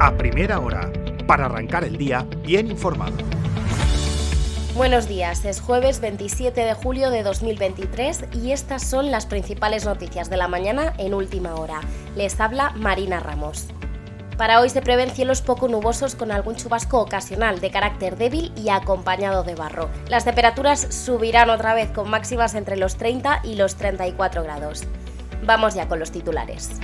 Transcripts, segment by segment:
a primera hora, para arrancar el día bien informado. Buenos días, es jueves 27 de julio de 2023 y estas son las principales noticias de la mañana en última hora. Les habla Marina Ramos. Para hoy se prevén cielos poco nubosos con algún chubasco ocasional de carácter débil y acompañado de barro. Las temperaturas subirán otra vez con máximas entre los 30 y los 34 grados. Vamos ya con los titulares.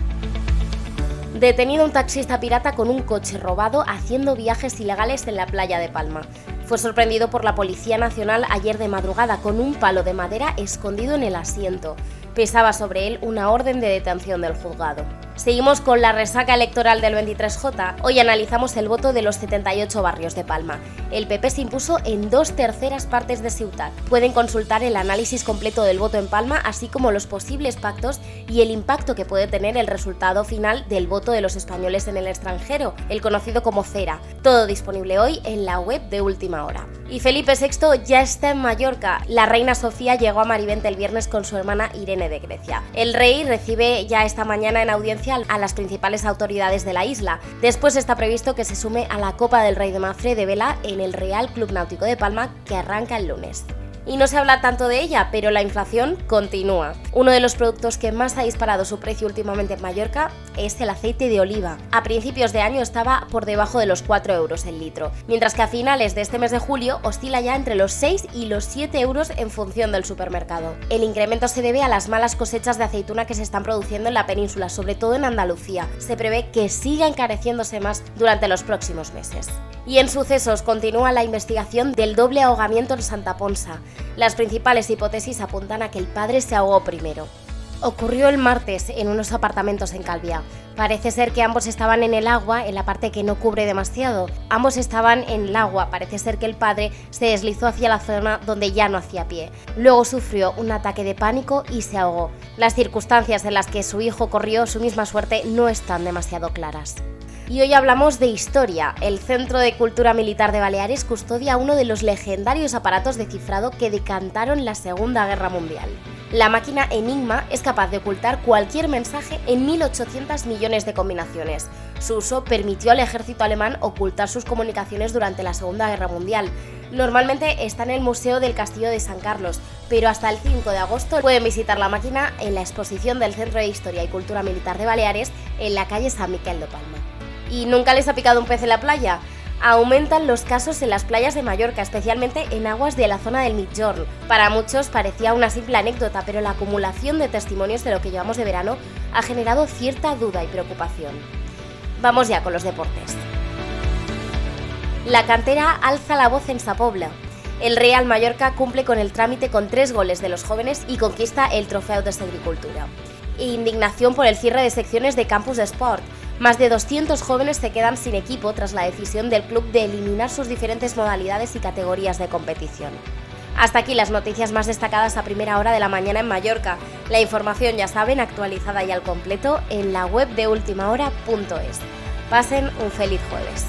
Detenido un taxista pirata con un coche robado haciendo viajes ilegales en la playa de Palma. Fue sorprendido por la Policía Nacional ayer de madrugada con un palo de madera escondido en el asiento. Pesaba sobre él una orden de detención del juzgado. Seguimos con la resaca electoral del 23J. Hoy analizamos el voto de los 78 barrios de Palma. El PP se impuso en dos terceras partes de Ciutat. Pueden consultar el análisis completo del voto en Palma, así como los posibles pactos y el impacto que puede tener el resultado final del voto de los españoles en el extranjero, el conocido como CERA. Todo disponible hoy en la web de Última Hora. Y Felipe VI ya está en Mallorca. La reina Sofía llegó a Marivente el viernes con su hermana Irene de Grecia. El rey recibe ya esta mañana en audiencia a las principales autoridades de la isla. Después está previsto que se sume a la Copa del Rey de Mafre de Vela en el Real Club Náutico de Palma que arranca el lunes y no se habla tanto de ella, pero la inflación continúa. Uno de los productos que más ha disparado su precio últimamente en Mallorca es el aceite de oliva. A principios de año estaba por debajo de los 4 euros el litro, mientras que a finales de este mes de julio oscila ya entre los 6 y los 7 euros en función del supermercado. El incremento se debe a las malas cosechas de aceituna que se están produciendo en la península, sobre todo en Andalucía. Se prevé que siga encareciéndose más durante los próximos meses. Y en sucesos continúa la investigación del doble ahogamiento en Santa Ponsa. Las principales hipótesis apuntan a que el padre se ahogó primero. Ocurrió el martes en unos apartamentos en Calvia. Parece ser que ambos estaban en el agua, en la parte que no cubre demasiado. Ambos estaban en el agua. Parece ser que el padre se deslizó hacia la zona donde ya no hacía pie. Luego sufrió un ataque de pánico y se ahogó. Las circunstancias en las que su hijo corrió su misma suerte no están demasiado claras. Y hoy hablamos de historia. El Centro de Cultura Militar de Baleares custodia uno de los legendarios aparatos de cifrado que decantaron la Segunda Guerra Mundial. La máquina Enigma es capaz de ocultar cualquier mensaje en 1.800 millones de combinaciones. Su uso permitió al ejército alemán ocultar sus comunicaciones durante la Segunda Guerra Mundial. Normalmente está en el Museo del Castillo de San Carlos, pero hasta el 5 de agosto pueden visitar la máquina en la exposición del Centro de Historia y Cultura Militar de Baleares en la calle San Miquel de Palma y nunca les ha picado un pez en la playa. Aumentan los casos en las playas de Mallorca, especialmente en aguas de la zona del Migjorn. Para muchos parecía una simple anécdota, pero la acumulación de testimonios de lo que llevamos de verano ha generado cierta duda y preocupación. Vamos ya con los deportes. La cantera alza la voz en Sapobla. El Real Mallorca cumple con el trámite con tres goles de los jóvenes y conquista el trofeo de agricultura. Indignación por el cierre de secciones de Campus de Sport. Más de 200 jóvenes se quedan sin equipo tras la decisión del club de eliminar sus diferentes modalidades y categorías de competición. Hasta aquí las noticias más destacadas a primera hora de la mañana en Mallorca. La información, ya saben, actualizada y al completo en la web de ultimahora.es. Pasen un feliz jueves.